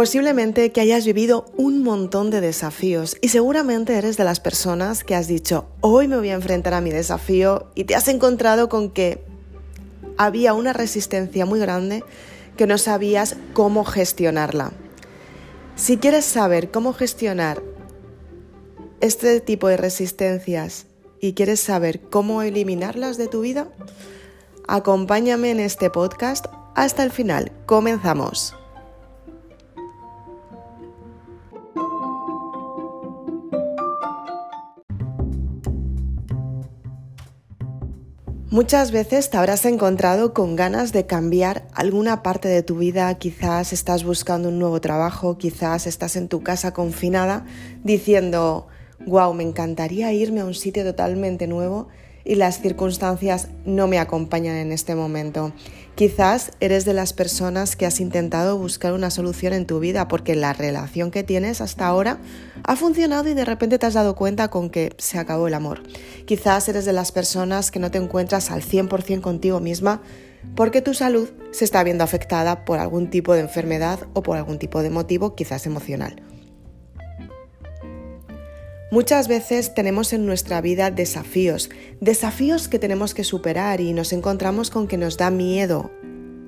Posiblemente que hayas vivido un montón de desafíos y seguramente eres de las personas que has dicho, hoy me voy a enfrentar a mi desafío y te has encontrado con que había una resistencia muy grande que no sabías cómo gestionarla. Si quieres saber cómo gestionar este tipo de resistencias y quieres saber cómo eliminarlas de tu vida, acompáñame en este podcast hasta el final. Comenzamos. Muchas veces te habrás encontrado con ganas de cambiar alguna parte de tu vida, quizás estás buscando un nuevo trabajo, quizás estás en tu casa confinada diciendo, wow, me encantaría irme a un sitio totalmente nuevo y las circunstancias no me acompañan en este momento. Quizás eres de las personas que has intentado buscar una solución en tu vida porque la relación que tienes hasta ahora ha funcionado y de repente te has dado cuenta con que se acabó el amor. Quizás eres de las personas que no te encuentras al 100% contigo misma porque tu salud se está viendo afectada por algún tipo de enfermedad o por algún tipo de motivo, quizás emocional. Muchas veces tenemos en nuestra vida desafíos, desafíos que tenemos que superar y nos encontramos con que nos da miedo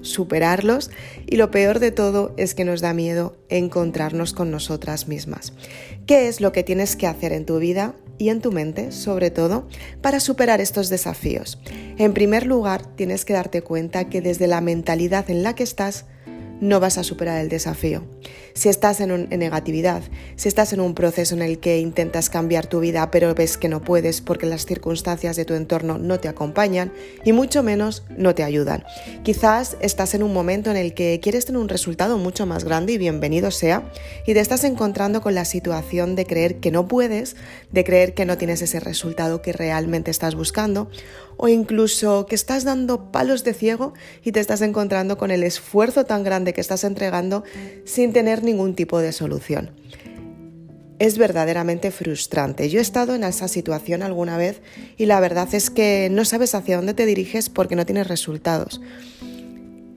superarlos y lo peor de todo es que nos da miedo encontrarnos con nosotras mismas. ¿Qué es lo que tienes que hacer en tu vida y en tu mente, sobre todo, para superar estos desafíos? En primer lugar, tienes que darte cuenta que desde la mentalidad en la que estás, no vas a superar el desafío. Si estás en, negatividad, si estás en un proceso en el que intentas cambiar tu vida pero ves que no puedes porque las circunstancias de tu entorno no te acompañan y mucho menos no te ayudan. Quizás estás en un momento en el que quieres tener un resultado mucho más grande y bienvenido sea y te estás encontrando con la situación de creer que no puedes, de creer que no tienes ese resultado que realmente estás buscando o incluso que estás dando palos de ciego y te estás encontrando con el esfuerzo tan grande que estás entregando sin tener ningún tipo de solución. Es verdaderamente frustrante. Yo he estado en esa situación alguna vez y la verdad es que no sabes hacia dónde te diriges porque no tienes resultados.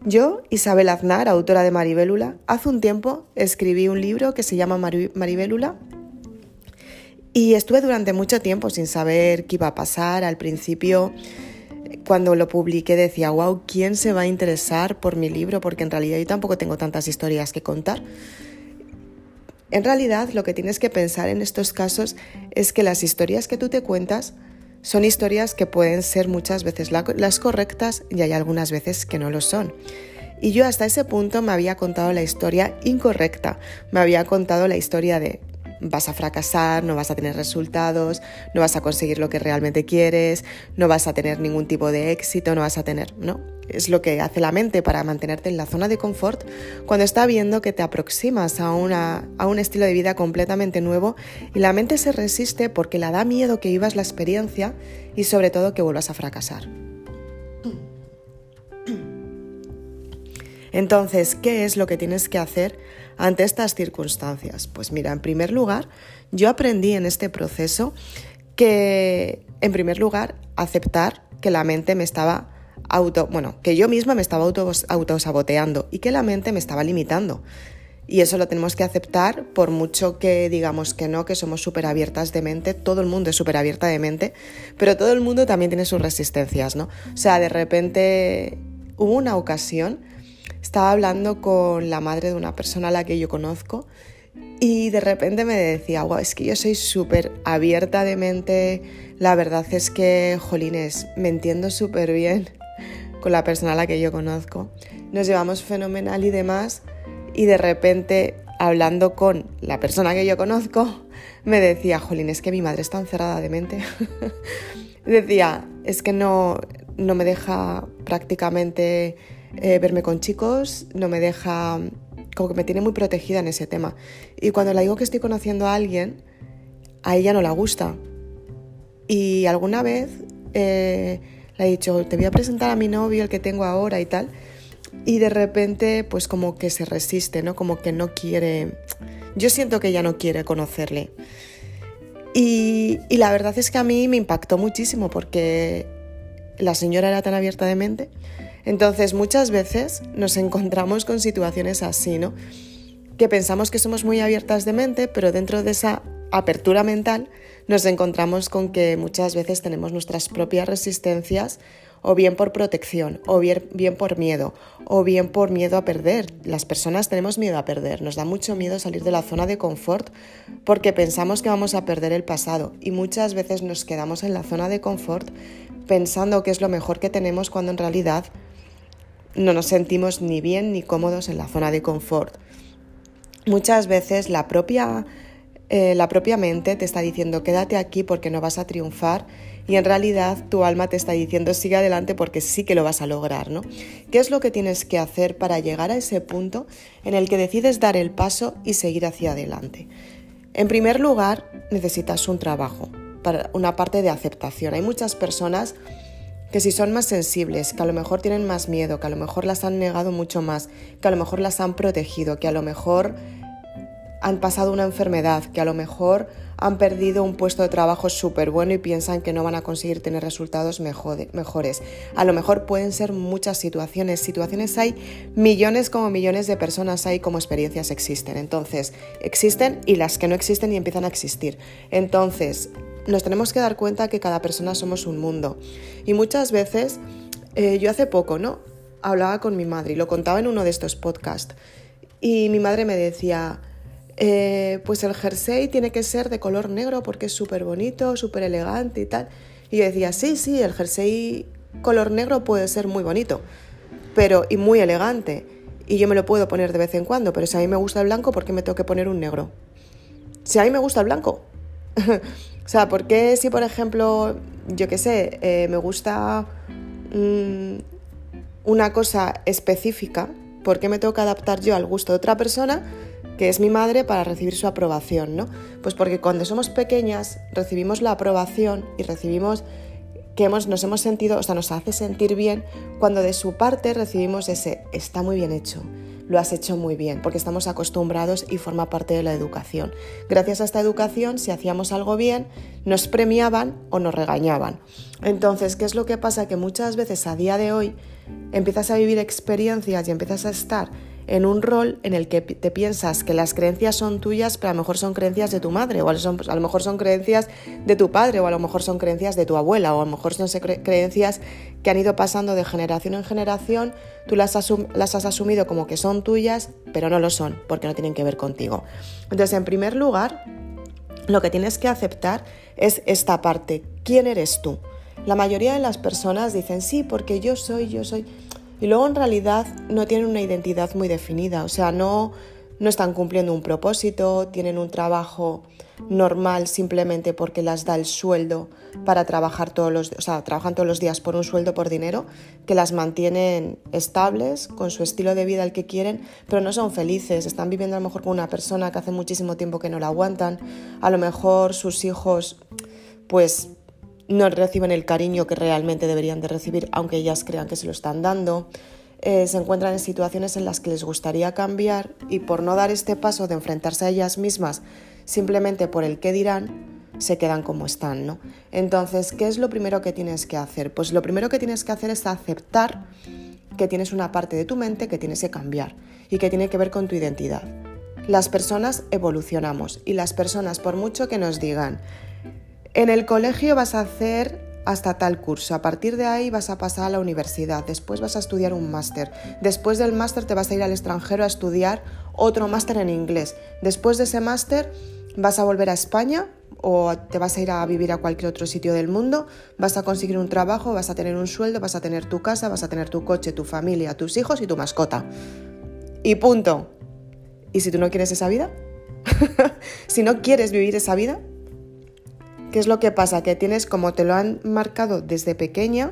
Yo, Isabel Aznar, autora de Maribélula, hace un tiempo escribí un libro que se llama Maribélula y estuve durante mucho tiempo sin saber qué iba a pasar. Al principio, cuando lo publiqué, decía, wow, ¿quién se va a interesar por mi libro? Porque en realidad yo tampoco tengo tantas historias que contar. En realidad, lo que tienes que pensar en estos casos es que las historias que tú te cuentas son historias que pueden ser muchas veces las correctas y hay algunas veces que no lo son. Y yo hasta ese punto me había contado la historia incorrecta, me había contado la historia de vas a fracasar, no vas a tener resultados, no vas a conseguir lo que realmente quieres, no vas a tener ningún tipo de éxito, no vas a tener, ¿no? Es lo que hace la mente para mantenerte en la zona de confort cuando está viendo que te aproximas a, una, a un estilo de vida completamente nuevo y la mente se resiste porque le da miedo que vivas la experiencia y sobre todo que vuelvas a fracasar. Entonces, ¿qué es lo que tienes que hacer ante estas circunstancias? Pues mira, en primer lugar, yo aprendí en este proceso que, en primer lugar, aceptar que la mente me estaba auto, bueno, que yo misma me estaba auto, autosaboteando y que la mente me estaba limitando. Y eso lo tenemos que aceptar por mucho que digamos que no, que somos súper abiertas de mente, todo el mundo es súper abierta de mente, pero todo el mundo también tiene sus resistencias, ¿no? O sea, de repente hubo una ocasión estaba hablando con la madre de una persona a la que yo conozco y de repente me decía, wow, es que yo soy súper abierta de mente, la verdad es que, jolines, me entiendo súper bien con la persona a la que yo conozco, nos llevamos fenomenal y demás, y de repente, hablando con la persona que yo conozco, me decía, jolín, es que mi madre está encerrada de mente. decía, es que no, no me deja prácticamente eh, verme con chicos, no me deja, como que me tiene muy protegida en ese tema. Y cuando le digo que estoy conociendo a alguien, a ella no la gusta. Y alguna vez eh, le he dicho, te voy a presentar a mi novio, el que tengo ahora y tal. Y de repente, pues como que se resiste, ¿no? Como que no quiere... Yo siento que ella no quiere conocerle. Y, y la verdad es que a mí me impactó muchísimo porque la señora era tan abierta de mente entonces muchas veces nos encontramos con situaciones así, ¿no? que pensamos que somos muy abiertas de mente, pero dentro de esa apertura mental nos encontramos con que muchas veces tenemos nuestras propias resistencias o bien por protección, o bien, por miedo, o bien por miedo a perder. Las personas tenemos miedo a perder, nos da mucho miedo salir de la zona de confort porque pensamos que vamos a perder el pasado y muchas veces nos quedamos en la zona de confort pensando que es lo mejor que tenemos cuando en realidad no nos sentimos ni bien ni cómodos en la zona de confort. Muchas veces la propia, eh, la propia mente te está diciendo quédate aquí porque no vas a triunfar y en realidad tu alma te está diciendo sigue adelante porque sí que lo vas a lograr, ¿no? ¿Qué es lo que tienes que hacer para llegar a ese punto en el que decides dar el paso y seguir hacia adelante? En primer lugar, necesitas un trabajo, para una parte de aceptación. Hay muchas personas que si son más sensibles, que a lo mejor tienen más miedo, que a lo mejor las han negado mucho más, que a lo mejor las han protegido, que a lo mejor han pasado una enfermedad, que a lo mejor han perdido un puesto de trabajo súper bueno y piensan que no van a conseguir tener resultados mejores. A lo mejor pueden ser muchas situaciones. Situaciones hay millones como millones de personas hay como experiencias existen. Entonces, existen y las que no existen y empiezan a existir. Entonces, nos tenemos que dar cuenta que cada persona somos un mundo. Y muchas veces, eh, yo hace poco, ¿no? Hablaba con mi madre y lo contaba en uno de estos podcasts. Y mi madre me decía, eh, pues el jersey tiene que ser de color negro porque es súper bonito, súper elegante y tal. Y yo decía, sí, sí, el jersey color negro puede ser muy bonito, pero y muy elegante. Y yo me lo puedo poner de vez en cuando, pero si a mí me gusta el blanco, ¿por qué me tengo que poner un negro? Si a mí me gusta el blanco, o sea, ¿por qué si, por ejemplo, yo qué sé, eh, me gusta mm, una cosa específica, ¿por qué me tengo que adaptar yo al gusto de otra persona que es mi madre para recibir su aprobación, ¿no? Pues porque cuando somos pequeñas recibimos la aprobación y recibimos que hemos, nos hemos sentido, o sea, nos hace sentir bien cuando de su parte recibimos ese está muy bien hecho, lo has hecho muy bien, porque estamos acostumbrados y forma parte de la educación. Gracias a esta educación, si hacíamos algo bien, nos premiaban o nos regañaban. Entonces, ¿qué es lo que pasa? Que muchas veces a día de hoy empiezas a vivir experiencias y empiezas a estar en un rol en el que te piensas que las creencias son tuyas, pero a lo mejor son creencias de tu madre, o a lo mejor son creencias de tu padre, o a lo mejor son creencias de tu abuela, o a lo mejor son creencias que han ido pasando de generación en generación, tú las, las has asumido como que son tuyas, pero no lo son, porque no tienen que ver contigo. Entonces, en primer lugar, lo que tienes que aceptar es esta parte, ¿quién eres tú? La mayoría de las personas dicen, sí, porque yo soy, yo soy y luego en realidad no tienen una identidad muy definida, o sea, no, no están cumpliendo un propósito, tienen un trabajo normal simplemente porque las da el sueldo para trabajar todos los, o sea, trabajan todos los días por un sueldo por dinero que las mantienen estables con su estilo de vida el que quieren, pero no son felices, están viviendo a lo mejor con una persona que hace muchísimo tiempo que no la aguantan, a lo mejor sus hijos pues no reciben el cariño que realmente deberían de recibir, aunque ellas crean que se lo están dando. Eh, se encuentran en situaciones en las que les gustaría cambiar y por no dar este paso de enfrentarse a ellas mismas simplemente por el qué dirán, se quedan como están, ¿no? Entonces, ¿qué es lo primero que tienes que hacer? Pues lo primero que tienes que hacer es aceptar que tienes una parte de tu mente que tienes que cambiar y que tiene que ver con tu identidad. Las personas evolucionamos y las personas, por mucho que nos digan, en el colegio vas a hacer hasta tal curso, a partir de ahí vas a pasar a la universidad, después vas a estudiar un máster, después del máster te vas a ir al extranjero a estudiar otro máster en inglés, después de ese máster vas a volver a España o te vas a ir a vivir a cualquier otro sitio del mundo, vas a conseguir un trabajo, vas a tener un sueldo, vas a tener tu casa, vas a tener tu coche, tu familia, tus hijos y tu mascota. Y punto. ¿Y si tú no quieres esa vida? si no quieres vivir esa vida, ¿Qué es lo que pasa? Que tienes, como te lo han marcado desde pequeña,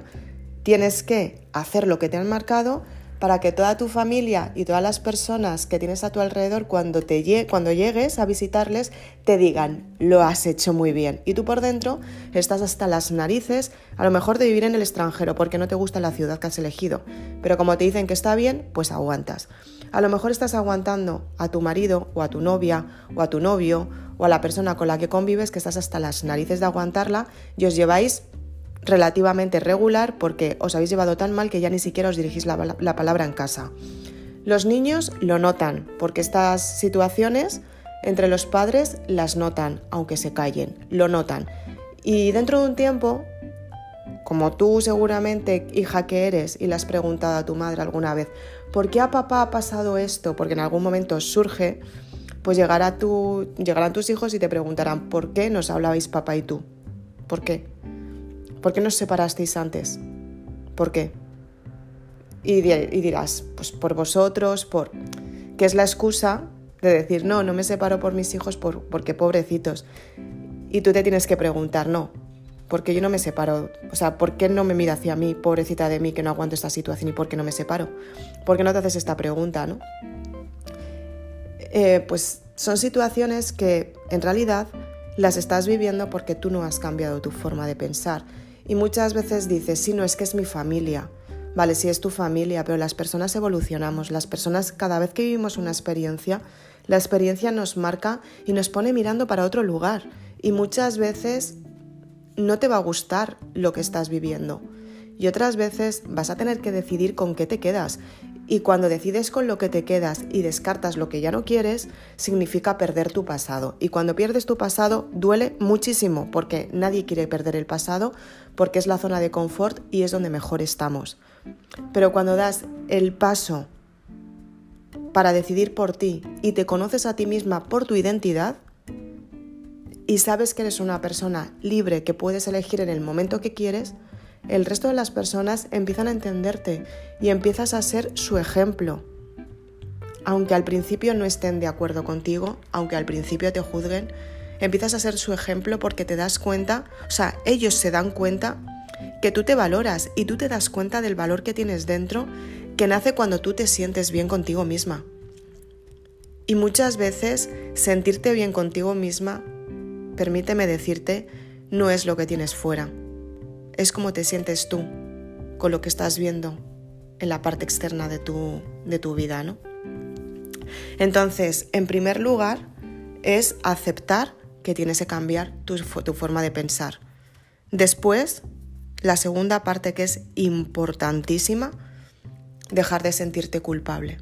tienes que hacer lo que te han marcado para que toda tu familia y todas las personas que tienes a tu alrededor cuando, te, llegues a visitarles te digan, lo has hecho muy bien. Y tú por dentro estás hasta las narices, a lo mejor de vivir en el extranjero porque no te gusta la ciudad que has elegido. Pero como te dicen que está bien, pues aguantas. A lo mejor estás aguantando a tu marido o a tu novia o a tu novio o a la persona con la que convives que estás hasta las narices de aguantarla y os lleváis relativamente regular porque os habéis llevado tan mal que ya ni siquiera os dirigís la, palabra en casa. Los niños lo notan, porque estas situaciones entre los padres las notan, aunque se callen, lo notan. Y dentro de un tiempo, como tú seguramente, hija que eres, y le has preguntado a tu madre alguna vez, ¿por qué a papá ha pasado esto? Porque en algún momento surge, pues llegará llegarán tus hijos y te preguntarán, ¿por qué nos hablabais papá y tú? ¿Por qué? ¿Por qué nos separasteis antes? ¿Por qué? Y, dirás, pues por vosotros, por... que es la excusa de decir, no, no me separo por mis hijos porque pobrecitos. Y tú te tienes que preguntar, no, ¿por qué yo no me separo? O sea, ¿por qué no me mira hacia mí, pobrecita de mí, que no aguanto esta situación y por qué no me separo? ¿Por qué no te haces esta pregunta, no? Eh, pues son situaciones que en realidad las estás viviendo porque tú no has cambiado tu forma de pensar. Y muchas veces dices, sí, no es que es mi familia. Vale, sí es tu familia, pero las personas evolucionamos. Las personas, cada vez que vivimos una experiencia, la experiencia nos marca y nos pone mirando para otro lugar. Y muchas veces no te va a gustar lo que estás viviendo. Y otras veces vas a tener que decidir con qué te quedas. Y cuando decides con lo que te quedas y descartas lo que ya no quieres, significa perder tu pasado. Y cuando pierdes tu pasado duele muchísimo porque nadie quiere perder el pasado porque es la zona de confort y es donde mejor estamos. Pero cuando das el paso para decidir por ti y te conoces a ti misma por tu identidad y sabes que eres una persona libre que puedes elegir en el momento que quieres, el resto de las personas empiezan a entenderte y empiezas a ser su ejemplo. Aunque al principio no estén de acuerdo contigo, aunque al principio te juzguen, empiezas a ser su ejemplo porque te das cuenta, o sea, ellos se dan cuenta que tú te valoras y tú te das cuenta del valor que tienes dentro que nace cuando tú te sientes bien contigo misma. Y muchas veces sentirte bien contigo misma, permíteme decirte, no es lo que tienes fuera es como te sientes tú con lo que estás viendo en la parte externa de tu, de tu vida, ¿no? Entonces, en primer lugar, es aceptar que tienes que cambiar tu, tu forma de pensar. Después, la segunda parte que es importantísima, dejar de sentirte culpable.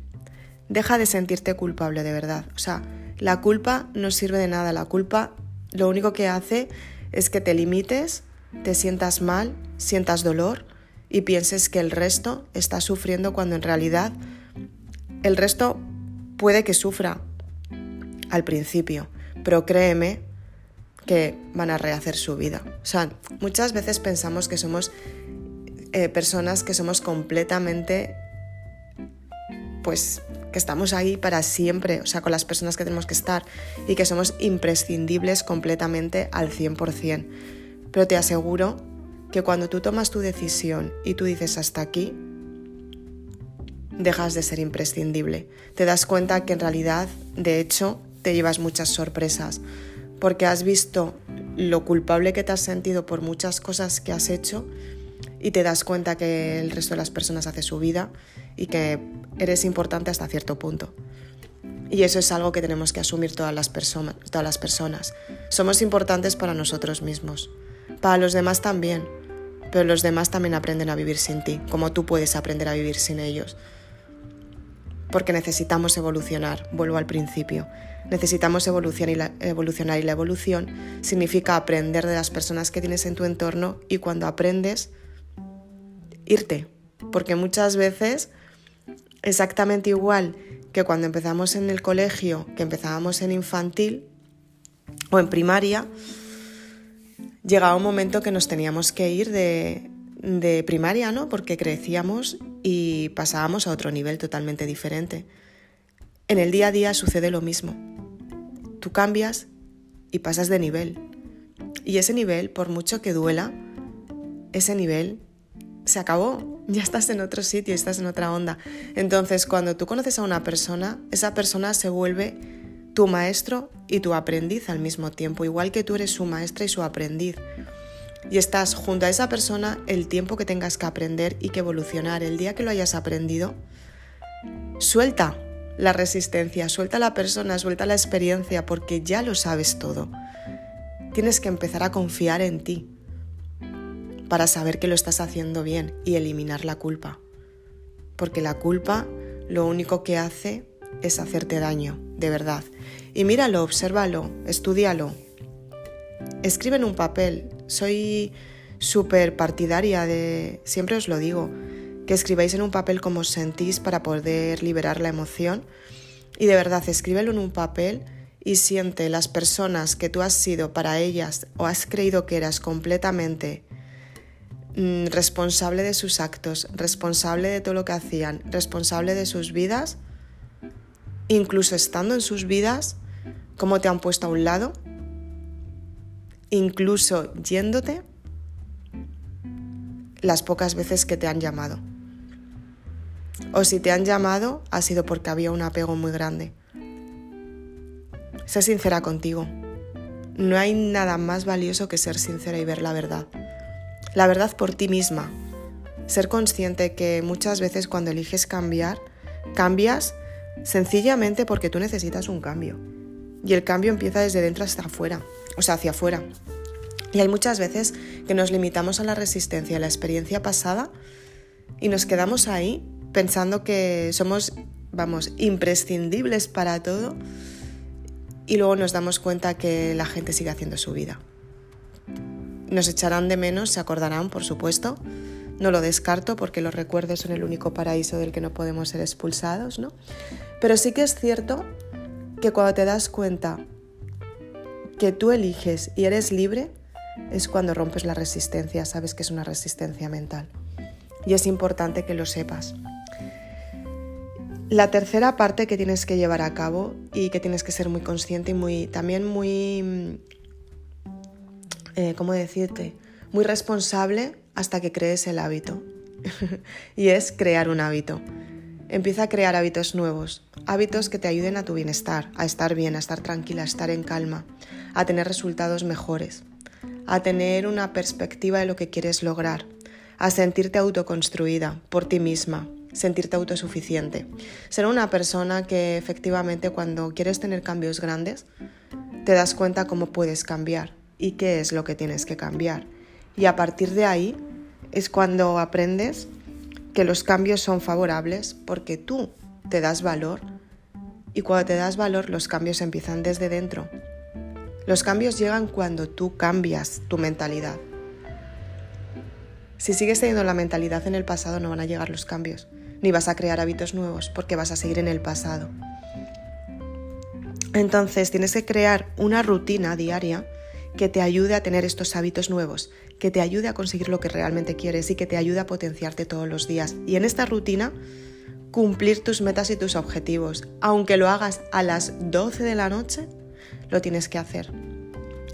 Deja de sentirte culpable de verdad. O sea, la culpa no sirve de nada. La culpa lo único que hace es que te limites te sientas mal, sientas dolor y pienses que el resto está sufriendo cuando en realidad el resto puede que sufra al principio, pero créeme que van a rehacer su vida. O sea, muchas veces pensamos que somos eh, personas que somos completamente, pues, que estamos ahí para siempre, o sea, con las personas que tenemos que estar y que somos imprescindibles completamente al 100%. Pero te aseguro que cuando tú tomas tu decisión y tú dices hasta aquí, dejas de ser imprescindible. Te das cuenta que en realidad, de hecho, te llevas muchas sorpresas, porque has visto lo culpable que te has sentido por muchas cosas que has hecho y te das cuenta que el resto de las personas hace su vida y que eres importante hasta cierto punto. Y eso es algo que tenemos que asumir todas las, todas las personas. Somos importantes para nosotros mismos. Para los demás también, pero los demás también aprenden a vivir sin ti, como tú puedes aprender a vivir sin ellos. Porque necesitamos evolucionar, vuelvo al principio. Necesitamos evolucionar y, la, evolución significa aprender de las personas que tienes en tu entorno y cuando aprendes, irte. Porque muchas veces, exactamente igual que cuando empezamos en el colegio, que empezábamos en infantil o en primaria, llegaba un momento que nos teníamos que ir de, de primaria, ¿no? Porque crecíamos y pasábamos a otro nivel totalmente diferente. En el día a día sucede lo mismo. Tú cambias y pasas de nivel. Y ese nivel, por mucho que duela, ese nivel se acabó. Ya estás en otro sitio, estás en otra onda. Entonces, cuando tú conoces a una persona, esa persona se vuelve tu maestro y tu aprendiz al mismo tiempo, igual que tú eres su maestra y su aprendiz. Y estás junto a esa persona el tiempo que tengas que aprender y que evolucionar. El día que lo hayas aprendido, suelta la resistencia, suelta la persona, suelta la experiencia, porque ya lo sabes todo. Tienes que empezar a confiar en ti para saber que lo estás haciendo bien y eliminar la culpa. Porque la culpa lo único que hace es hacerte daño, de verdad. Y míralo, obsérvalo, estudialo. Escribe en un papel. Soy súper partidaria de, siempre os lo digo, que escribáis en un papel como os sentís para poder liberar la emoción. Y de verdad, escríbelo en un papel y siente las personas que tú has sido para ellas o has creído que eras completamente mm, responsable de sus actos, responsable de todo lo que hacían, responsable de sus vidas, incluso estando en sus vidas, cómo te han puesto a un lado, incluso yéndote las pocas veces que te han llamado. O si te han llamado ha sido porque había un apego muy grande. Sé sincera contigo. No hay nada más valioso que ser sincera y ver la verdad. La verdad por ti misma. Ser consciente que muchas veces cuando eliges cambiar, cambias sencillamente porque tú necesitas un cambio. Y el cambio empieza desde dentro hasta afuera, o sea, hacia afuera. Y hay muchas veces que nos limitamos a la resistencia, a la experiencia pasada, y nos quedamos ahí pensando que somos, vamos, imprescindibles para todo y luego nos damos cuenta que la gente sigue haciendo su vida. Nos echarán de menos, se acordarán, por supuesto. No lo descarto porque los recuerdos son el único paraíso del que no podemos ser expulsados, ¿no? Pero sí que es cierto que cuando te das cuenta que tú eliges y eres libre, es cuando rompes la resistencia, sabes que es una resistencia mental. Y es importante que lo sepas. La tercera parte que tienes que llevar a cabo y que tienes que ser muy consciente y muy, también muy, mm, eh, ¿cómo decirte? Muy responsable hasta que crees el hábito. y es crear un hábito. Empieza a crear hábitos nuevos, hábitos que te ayuden a tu bienestar, a estar bien, a estar tranquila, a estar en calma, a tener resultados mejores, a tener una perspectiva de lo que quieres lograr, a sentirte autoconstruida por ti misma, sentirte autosuficiente. Ser una persona que efectivamente cuando quieres tener cambios grandes, te das cuenta cómo puedes cambiar y qué es lo que tienes que cambiar. Y a partir de ahí es cuando aprendes que los cambios son favorables porque tú te das valor y cuando te das valor los cambios empiezan desde dentro. Los cambios llegan cuando tú cambias tu mentalidad. Si sigues teniendo la mentalidad en el pasado no van a llegar los cambios ni vas a crear hábitos nuevos porque vas a seguir en el pasado. Entonces tienes que crear una rutina diaria que te ayude a tener estos hábitos nuevos, que te ayude a conseguir lo que realmente quieres y que te ayude a potenciarte todos los días. Y en esta rutina, cumplir tus metas y tus objetivos. Aunque lo hagas a las 12 de la noche, lo tienes que hacer,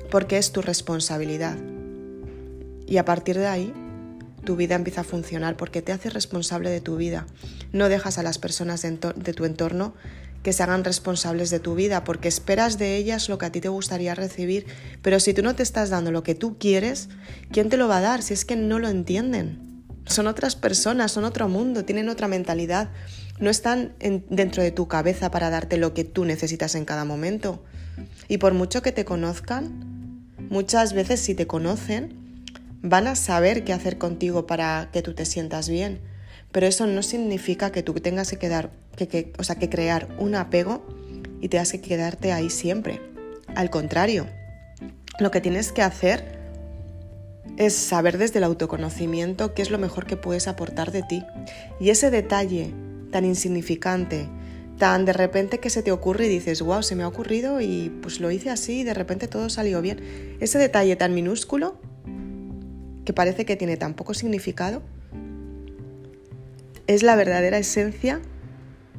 porque es tu responsabilidad. Y a partir de ahí, tu vida empieza a funcionar porque te haces responsable de tu vida. No dejas a las personas de, tu entorno que se hagan responsables de tu vida porque esperas de ellas lo que a ti te gustaría recibir, pero si tú no te estás dando lo que tú quieres, ¿quién te lo va a dar si es que no lo entienden? Son otras personas, son otro mundo, tienen otra mentalidad, no están dentro de tu cabeza para darte lo que tú necesitas en cada momento. Y por mucho que te conozcan, muchas veces si te conocen, van a saber qué hacer contigo para que tú te sientas bien. Pero eso no significa que tú tengas que quedar, que, o crear un apego y tengas que quedarte ahí siempre. Al contrario, lo que tienes que hacer es saber desde el autoconocimiento qué es lo mejor que puedes aportar de ti. Y ese detalle tan insignificante, tan de repente que se te ocurre y dices, wow, se me ha ocurrido y pues lo hice así y de repente todo salió bien. Ese detalle tan minúsculo que parece que tiene tan poco significado, es la verdadera esencia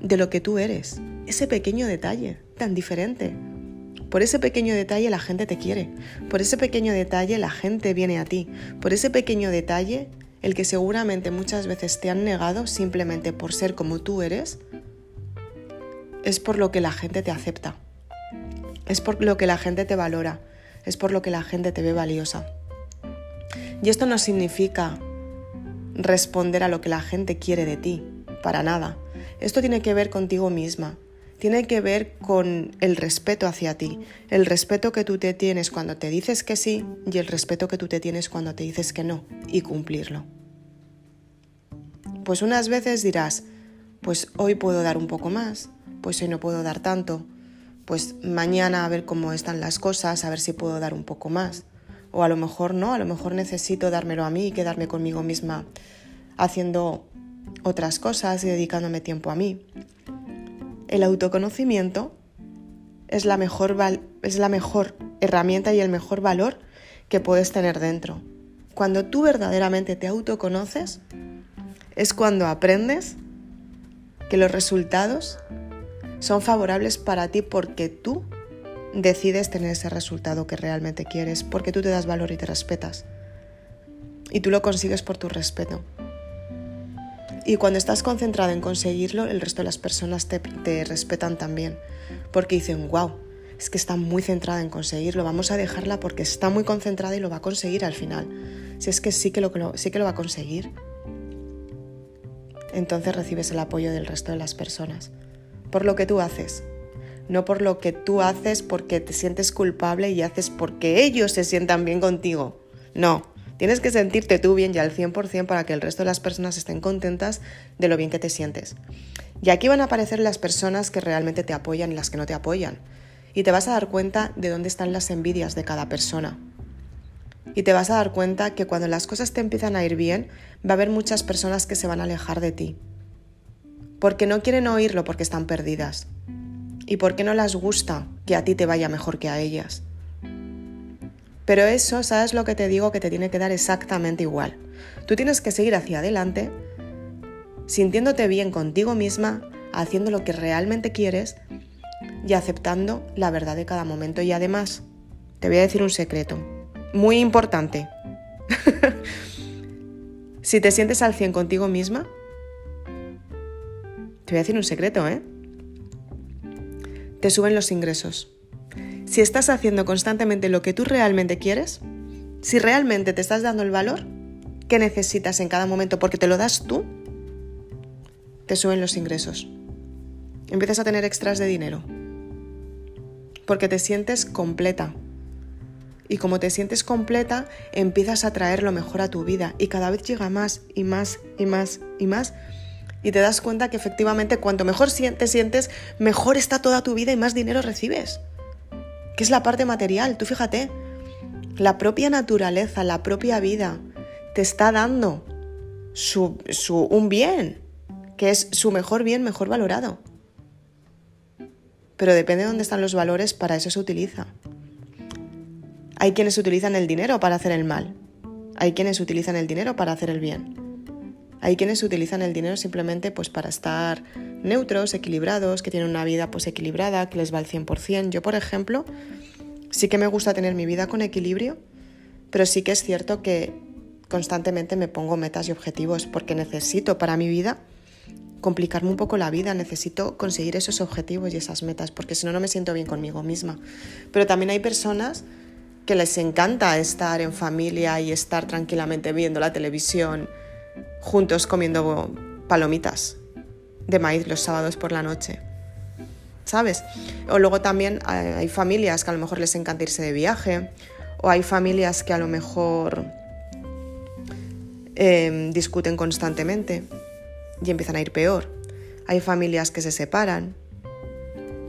de lo que tú eres. Ese pequeño detalle tan diferente. Por ese pequeño detalle la gente te quiere. Por ese pequeño detalle la gente viene a ti. Por ese pequeño detalle, el que seguramente muchas veces te han negado simplemente por ser como tú eres, es por lo que la gente te acepta. Es por lo que la gente te valora. Es por lo que la gente te ve valiosa. Y esto no significa responder a lo que la gente quiere de ti, para nada. Esto tiene que ver contigo misma, tiene que ver con el respeto hacia ti, el respeto que tú te tienes cuando te dices que sí y el respeto que tú te tienes cuando te dices que no y cumplirlo. Pues unas veces dirás, pues hoy puedo dar un poco más, pues hoy no puedo dar tanto, pues mañana a ver cómo están las cosas, a ver si puedo dar un poco más. O a lo mejor no, a lo mejor necesito dármelo a mí y quedarme conmigo misma haciendo otras cosas y dedicándome tiempo a mí. El autoconocimiento es la mejor, es la mejor herramienta y el mejor valor que puedes tener dentro. Cuando tú verdaderamente te autoconoces, es cuando aprendes que los resultados son favorables para ti porque tú decides tener ese resultado que realmente quieres, porque tú te das valor y te respetas. Y tú lo consigues por tu respeto. Y cuando estás concentrado en conseguirlo, el resto de las personas te, respetan también, porque dicen, wow, es que está muy centrada en conseguirlo, vamos a dejarla porque está muy concentrada y lo va a conseguir al final. Si es que sí que lo, sí que lo va a conseguir, entonces recibes el apoyo del resto de las personas. Por lo que tú haces, no por lo que tú haces porque te sientes culpable y haces porque ellos se sientan bien contigo. No, Tienes que sentirte tú bien y al 100% para que el resto de las personas estén contentas de lo bien que te sientes. Y aquí van a aparecer las personas que realmente te apoyan y las que no te apoyan. Y te vas a dar cuenta de dónde están las envidias de cada persona. Y te vas a dar cuenta que cuando las cosas te empiezan a ir bien, va a haber muchas personas que se van a alejar de ti. Porque no quieren oírlo porque están perdidas. Y porque no les gusta que a ti te vaya mejor que a ellas. Pero eso, ¿sabes lo que te digo? Que te tiene que dar exactamente igual. Tú tienes que seguir hacia adelante, sintiéndote bien contigo misma, haciendo lo que realmente quieres y aceptando la verdad de cada momento. Y además, te voy a decir un secreto, muy importante. si te sientes al 100 contigo misma, te voy a decir un secreto, ¿eh? Te suben los ingresos si estás haciendo constantemente lo que tú realmente quieres, si realmente te estás dando el valor que necesitas en cada momento porque te lo das tú, te suben los ingresos. Empiezas a tener extras de dinero. Porque te sientes completa. Y como te sientes completa, empiezas a traer lo mejor a tu vida. Y cada vez llega más y más y más y más. Y te das cuenta que efectivamente cuanto mejor te sientes, mejor está toda tu vida y más dinero recibes que es la parte material. Tú fíjate, la propia naturaleza, la propia vida, te está dando su, un bien, que es su mejor bien, mejor valorado. Pero depende de dónde están los valores, para eso se utiliza. Hay quienes utilizan el dinero para hacer el mal. Hay quienes utilizan el dinero para hacer el bien. Hay quienes utilizan el dinero simplemente pues para estar neutros, equilibrados, que tienen una vida pues equilibrada, que les va al 100%. Yo, por ejemplo, sí que me gusta tener mi vida con equilibrio, pero sí que es cierto que constantemente me pongo metas y objetivos porque necesito para mi vida complicarme un poco la vida, necesito conseguir esos objetivos y esas metas, porque si no, no me siento bien conmigo misma. Pero también hay personas que les encanta estar en familia y estar tranquilamente viendo la televisión, juntos comiendo palomitas de maíz los sábados por la noche. ¿Sabes? O luego también hay familias que a lo mejor les encanta irse de viaje, o hay familias que a lo mejor em, discuten constantemente y empiezan a ir peor. Hay familias que se separan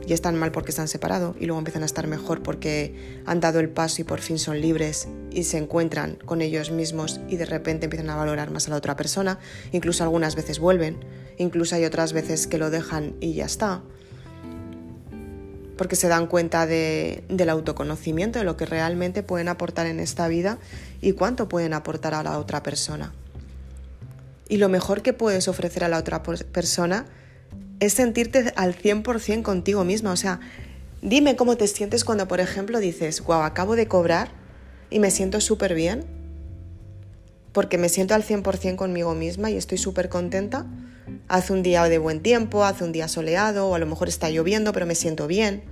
y están mal porque están separados y luego empiezan a estar mejor porque han dado el paso y por fin son libres y se encuentran con ellos mismos y de repente empiezan a valorar más a la otra persona. Incluso algunas veces vuelven, incluso hay otras veces que lo dejan y ya está. Porque se dan cuenta de, del autoconocimiento, de lo que realmente pueden aportar en esta vida y cuánto pueden aportar a la otra persona. Y lo mejor que puedes ofrecer a la otra persona es sentirte al 100% contigo misma. O sea, dime cómo te sientes cuando, por ejemplo, dices, wow, acabo de cobrar y me siento súper bien, porque me siento al 100% conmigo misma y estoy súper contenta. Hace un día de buen tiempo, hace un día soleado, o a lo mejor está lloviendo, pero me siento bien.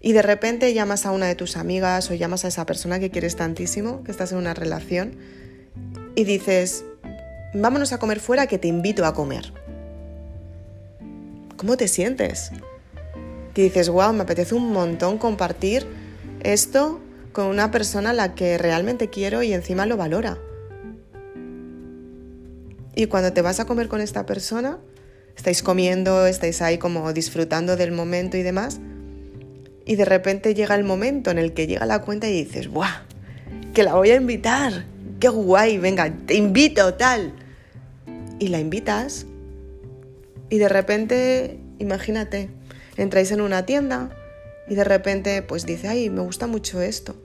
Y de repente llamas a una de tus amigas o llamas a esa persona que quieres tantísimo, que estás en una relación, y dices, vámonos a comer fuera que te invito a comer. ¿Cómo te sientes? Que dices, wow, me apetece un montón compartir esto con una persona a la que realmente quiero y encima lo valora. Y cuando te vas a comer con esta persona, estáis comiendo, estáis ahí como disfrutando del momento y demás, y de repente llega el momento en el que llega la cuenta y dices, ¡buah! Que la voy a invitar, qué guay, venga, te invito, tal. Y la invitas y de repente, imagínate, entráis en una tienda y de repente pues dice, ay, me gusta mucho esto.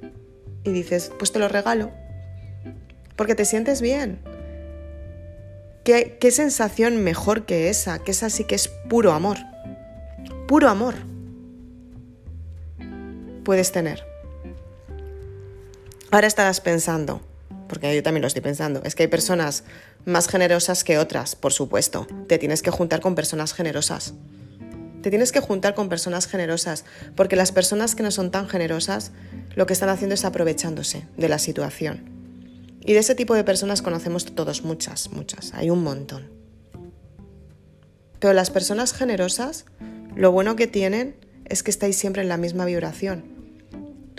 Y dices, pues te lo regalo. Porque te sientes bien. ¿Qué, qué sensación mejor que esa? Que esa sí que es puro amor. Puro amor. Puedes tener. Ahora estarás pensando, porque yo también lo estoy pensando, es que hay personas más generosas que otras, por supuesto. Te tienes que juntar con personas generosas. Te tienes que juntar con personas generosas, porque las personas que no son tan generosas lo que están haciendo es aprovechándose de la situación. Y de ese tipo de personas conocemos todos muchas, muchas, hay un montón. Pero las personas generosas, lo bueno que tienen es que estáis siempre en la misma vibración.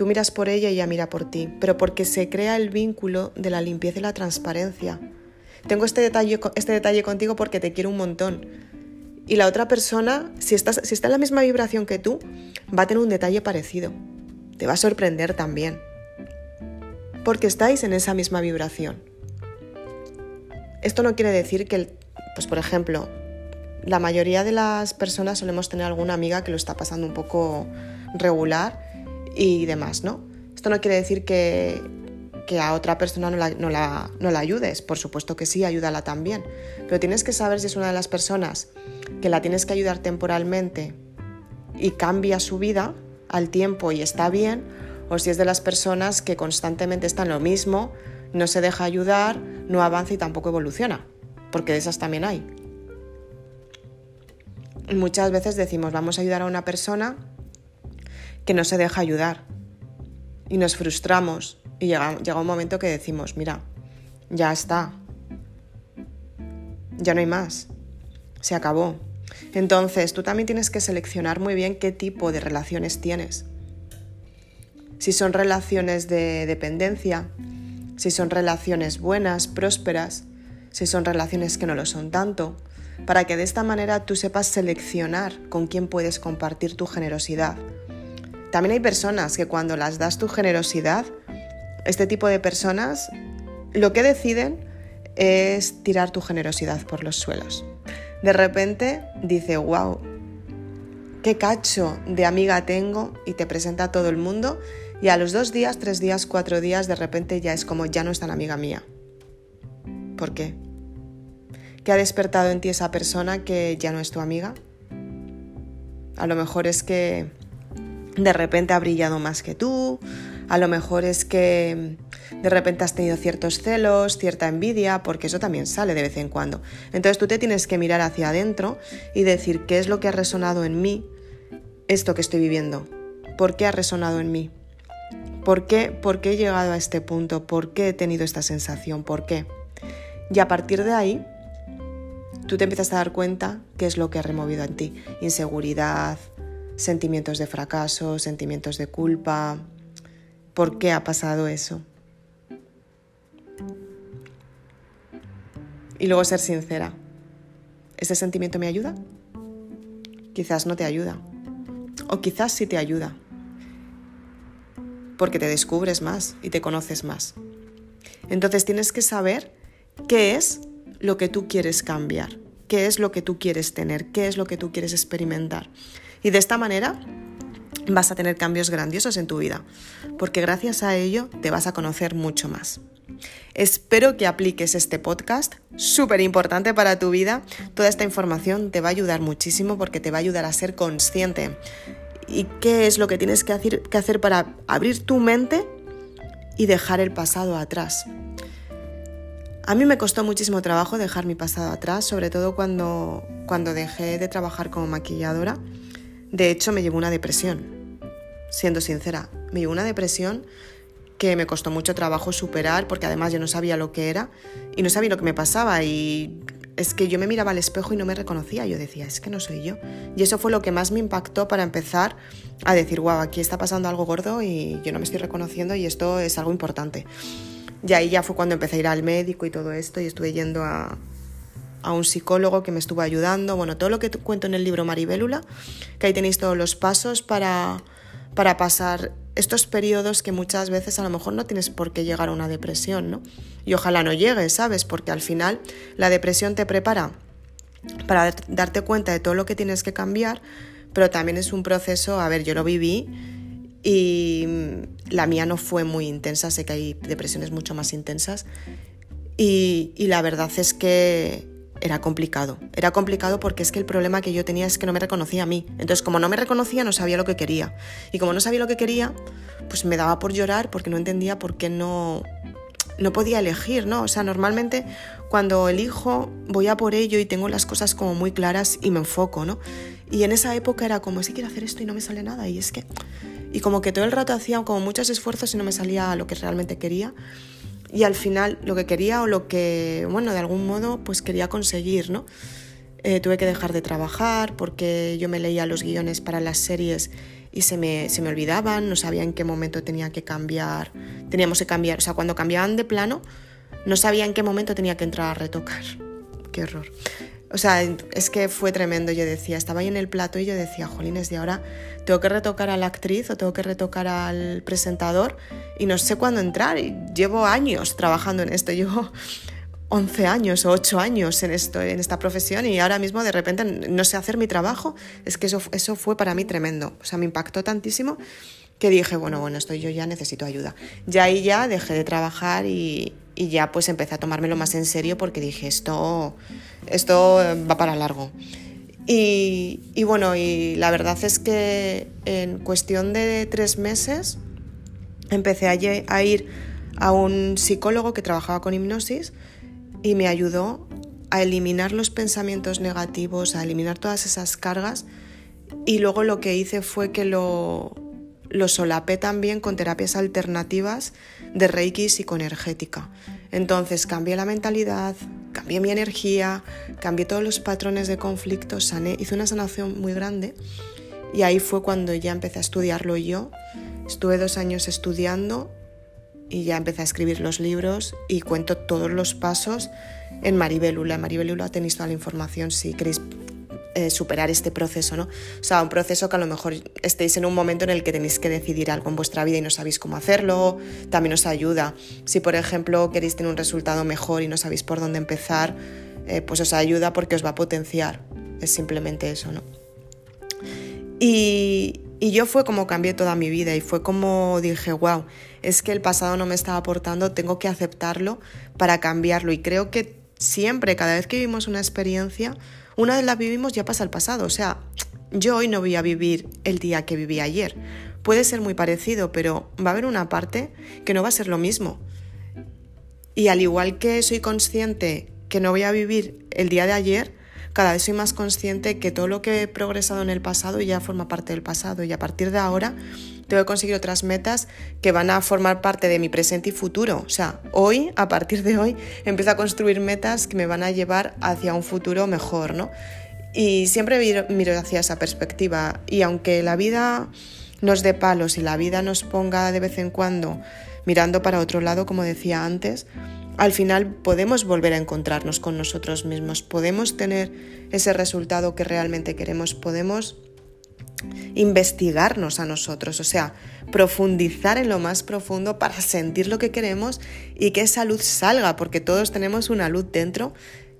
Tú miras por ella y ella mira por ti, pero porque se crea el vínculo de la limpieza y la transparencia. Tengo este detalle, este detalle contigo porque te quiero un montón y la otra persona, si, si está en la misma vibración que tú, va a tener un detalle parecido. Te va a sorprender también. Porque estáis en esa misma vibración. Esto no quiere decir que, pues por ejemplo, la mayoría de las personas solemos tener alguna amiga que lo está pasando un poco regular y demás, ¿no? Esto no quiere decir que, a otra persona no la, no, la, no la ayudes. Por supuesto que sí, ayúdala también. Pero tienes que saber si es una de las personas que la tienes que ayudar temporalmente y cambia su vida al tiempo y está bien, o si es de las personas que constantemente están lo mismo, no se deja ayudar, no avanza y tampoco evoluciona, porque de esas también hay. Muchas veces decimos, vamos a ayudar a una persona que no se deja ayudar y nos frustramos y llega, llega un momento que decimos, mira, ya está, ya no hay más, se acabó. Entonces, tú también tienes que seleccionar muy bien qué tipo de relaciones tienes. Si son relaciones de dependencia, si son relaciones buenas, prósperas, si son relaciones que no lo son tanto, para que de esta manera tú sepas seleccionar con quién puedes compartir tu generosidad. También hay personas que cuando las das tu generosidad, este tipo de personas lo que deciden es tirar tu generosidad por los suelos de repente dice, wow, qué cacho de amiga tengo y te presenta a todo el mundo y a los dos días, tres días, cuatro días, de repente ya es como, ya no es tan amiga mía. ¿Por qué? ¿Qué ha despertado en ti esa persona que ya no es tu amiga? A lo mejor es que de repente ha brillado más que tú, a lo mejor es que de repente has tenido ciertos celos, cierta envidia, porque eso también sale de vez en cuando. Entonces tú te tienes que mirar hacia adentro y decir qué es lo que ha resonado en mí esto que estoy viviendo. ¿Por qué ha resonado en mí? ¿Por qué, ¿Por qué he llegado a este punto? ¿Por qué he tenido esta sensación? ¿Por qué? Y a partir de ahí, tú te empiezas a dar cuenta qué es lo que ha removido en ti. Inseguridad, sentimientos de fracaso, sentimientos de culpa. ¿Por qué ha pasado eso? Y luego ser sincera. ¿Ese sentimiento me ayuda? Quizás no te ayuda. O quizás sí te ayuda. Porque te descubres más y te conoces más. Entonces tienes que saber qué es lo que tú quieres cambiar, qué es lo que tú quieres tener, qué es lo que tú quieres experimentar. Y de esta manera vas a tener cambios grandiosos en tu vida, porque gracias a ello te vas a conocer mucho más. Espero que apliques este podcast, súper importante para tu vida. Toda esta información te va a ayudar muchísimo porque te va a ayudar a ser consciente. ¿Y qué es lo que tienes que hacer, que hacer para abrir tu mente y dejar el pasado atrás? A mí me costó muchísimo trabajo dejar mi pasado atrás, sobre todo cuando, cuando dejé de trabajar como maquilladora. De hecho, me llevó una depresión, siendo sincera. Me llevó una depresión que me costó mucho trabajo superar porque además yo no sabía lo que era y no sabía lo que me pasaba y es que yo me miraba al espejo y no me reconocía, yo decía, es que no soy yo. Y eso fue lo que más me impactó para empezar a decir, wow, aquí está pasando algo gordo y yo no me estoy reconociendo y esto es algo importante. Y ahí ya fue cuando empecé a ir al médico y todo esto y estuve yendo a, a un psicólogo que me estuvo ayudando, bueno, todo lo que cuento en el libro Maribélula, que ahí tenéis todos los pasos para, para pasar estos periodos que muchas veces a lo mejor no tienes por qué llegar a una depresión, ¿no? Y ojalá no llegue, ¿sabes? Porque al final la depresión te prepara para darte cuenta de todo lo que tienes que cambiar, pero también es un proceso, a ver, yo lo viví y la mía no fue muy intensa, sé que hay depresiones mucho más intensas y, y la verdad es que era complicado. Era complicado porque es que el problema que yo tenía es que no me reconocía a mí. Entonces, como no me reconocía, no sabía lo que quería. Y como no sabía lo que quería, pues me daba por llorar porque no entendía por qué no, no podía elegir, ¿no? O sea, normalmente cuando elijo voy a por ello y tengo las cosas como muy claras y me enfoco, ¿no? Y en esa época era como, que quiero hacer esto y no me sale nada. Y es que... Y como que todo el rato hacía como muchos esfuerzos y no me salía lo que realmente quería y al final lo que quería o lo que, bueno, de algún modo pues quería conseguir, ¿no? Eh, tuve que dejar de trabajar porque yo me leía los guiones para las series y se me, se me olvidaban, no sabía en qué momento tenía que cambiar, teníamos que cambiar, o sea, cuando cambiaban de plano, no sabía en qué momento tenía que entrar a retocar. Qué horror. O sea, es que fue tremendo. Yo decía, estaba ahí en el plato y yo decía, jolines, de ahora tengo que retocar a la actriz o tengo que retocar al presentador y no sé cuándo entrar. llevo años trabajando en esto, llevo 11 años o 8 años en, esto, en esta profesión y ahora mismo de repente no sé hacer mi trabajo. Es que eso, eso fue para mí tremendo. O sea, me impactó tantísimo que dije, bueno, bueno, esto yo ya necesito ayuda. Ya ahí ya dejé de trabajar y, y ya pues empecé a tomármelo más en serio porque dije, esto, esto va para largo. Y, y, bueno, y la verdad es que en cuestión de tres meses empecé a, a ir a un psicólogo que trabajaba con hipnosis y me ayudó a eliminar los pensamientos negativos, a eliminar todas esas cargas y luego lo que hice fue que lo, lo solapé también con terapias alternativas de Reiki psicoenergética. Entonces cambié la mentalidad, cambié mi energía, cambié todos los patrones de conflicto, sané, hice una sanación muy grande y ahí fue cuando ya empecé a estudiarlo yo. Estuve dos años estudiando y ya empecé a escribir los libros y cuento todos los pasos en Maribelula. En Maribelula tenéis toda la información si queréis eh, superar este proceso, ¿no? O sea, un proceso que a lo mejor estéis en un momento en el que tenéis que decidir algo en vuestra vida y no sabéis cómo hacerlo, también os ayuda. Si, por ejemplo, queréis tener un resultado mejor y no sabéis por dónde empezar, eh, pues os ayuda porque os va a potenciar. Es simplemente eso, ¿no? Y, y yo fue como cambié toda mi vida y fue como dije, wow, es que el pasado no me estaba aportando, tengo que aceptarlo para cambiarlo. Y creo que siempre, cada vez que vivimos una experiencia, una vez la vivimos ya pasa el pasado, o sea, yo hoy no voy a vivir el día que viví ayer. Puede ser muy parecido, pero va a haber una parte que no va a ser lo mismo. Y al igual que soy consciente que no voy a vivir el día de ayer, cada vez soy más consciente que todo lo que he progresado en el pasado ya forma parte del pasado y a partir de ahora tengo que conseguir otras metas que van a formar parte de mi presente y futuro. O sea, hoy, a partir de hoy, empiezo a construir metas que me van a llevar hacia un futuro mejor, ¿no? Y siempre miro, hacia esa perspectiva. Y aunque la vida nos dé palos y la vida nos ponga de vez en cuando mirando para otro lado, como decía antes, al final podemos volver a encontrarnos con nosotros mismos, podemos tener ese resultado que realmente queremos, podemos investigarnos a nosotros, o sea, profundizar en lo más profundo para sentir lo que queremos y que esa luz salga, porque todos tenemos una luz dentro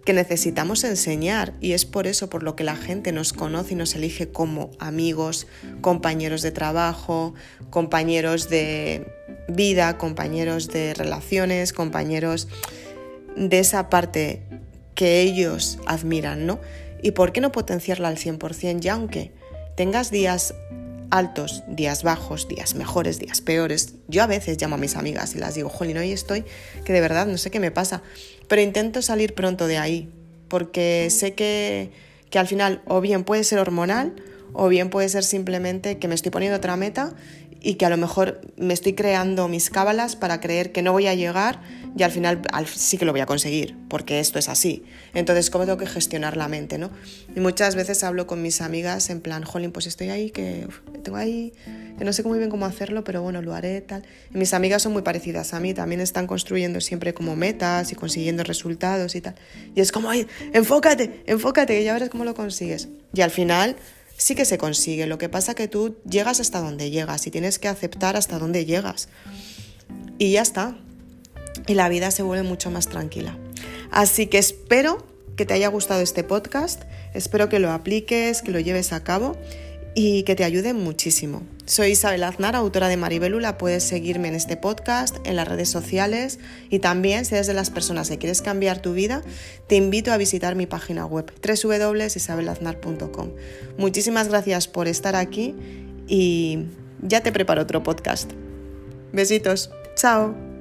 que necesitamos enseñar y es por eso por lo que la gente nos conoce y nos elige como amigos, compañeros de trabajo, compañeros de vida, compañeros de relaciones, compañeros de esa parte que ellos admiran, ¿no? ¿Y por qué no potenciarla al 100% ya aunque tengas días altos, días bajos, días mejores, días peores. Yo a veces llamo a mis amigas y las digo, jolín, hoy estoy que de verdad no sé qué me pasa, pero intento salir pronto de ahí, porque sé que, que al final o bien puede ser hormonal o bien puede ser simplemente que me estoy poniendo otra meta y que a lo mejor me estoy creando mis cábalas para creer que no voy a llegar y al final sí que lo voy a conseguir, porque esto es así. Entonces, ¿cómo tengo que gestionar la mente, no? Y muchas veces hablo con mis amigas en plan, jolín, pues estoy ahí, que tengo ahí, que no sé muy bien cómo hacerlo, pero bueno, lo haré, tal. Y mis amigas son muy parecidas a mí, también están construyendo siempre como metas y consiguiendo resultados y tal. Y es como, ay, enfócate, enfócate, que ya verás cómo lo consigues. Y al final sí que se consigue. Lo que pasa que tú llegas hasta donde llegas y tienes que aceptar hasta dónde llegas. Y ya está. Y la vida se vuelve mucho más tranquila. Así que espero que te haya gustado este podcast, espero que lo apliques, que lo lleves a cabo y que te ayude muchísimo. Soy Isabel Aznar, autora de Maribelula. Puedes seguirme en este podcast, en las redes sociales y también, si eres de las personas que quieres cambiar tu vida, te invito a visitar mi página web www.isabelaznar.com. Muchísimas gracias por estar aquí y ya te preparo otro podcast. Besitos. Chao.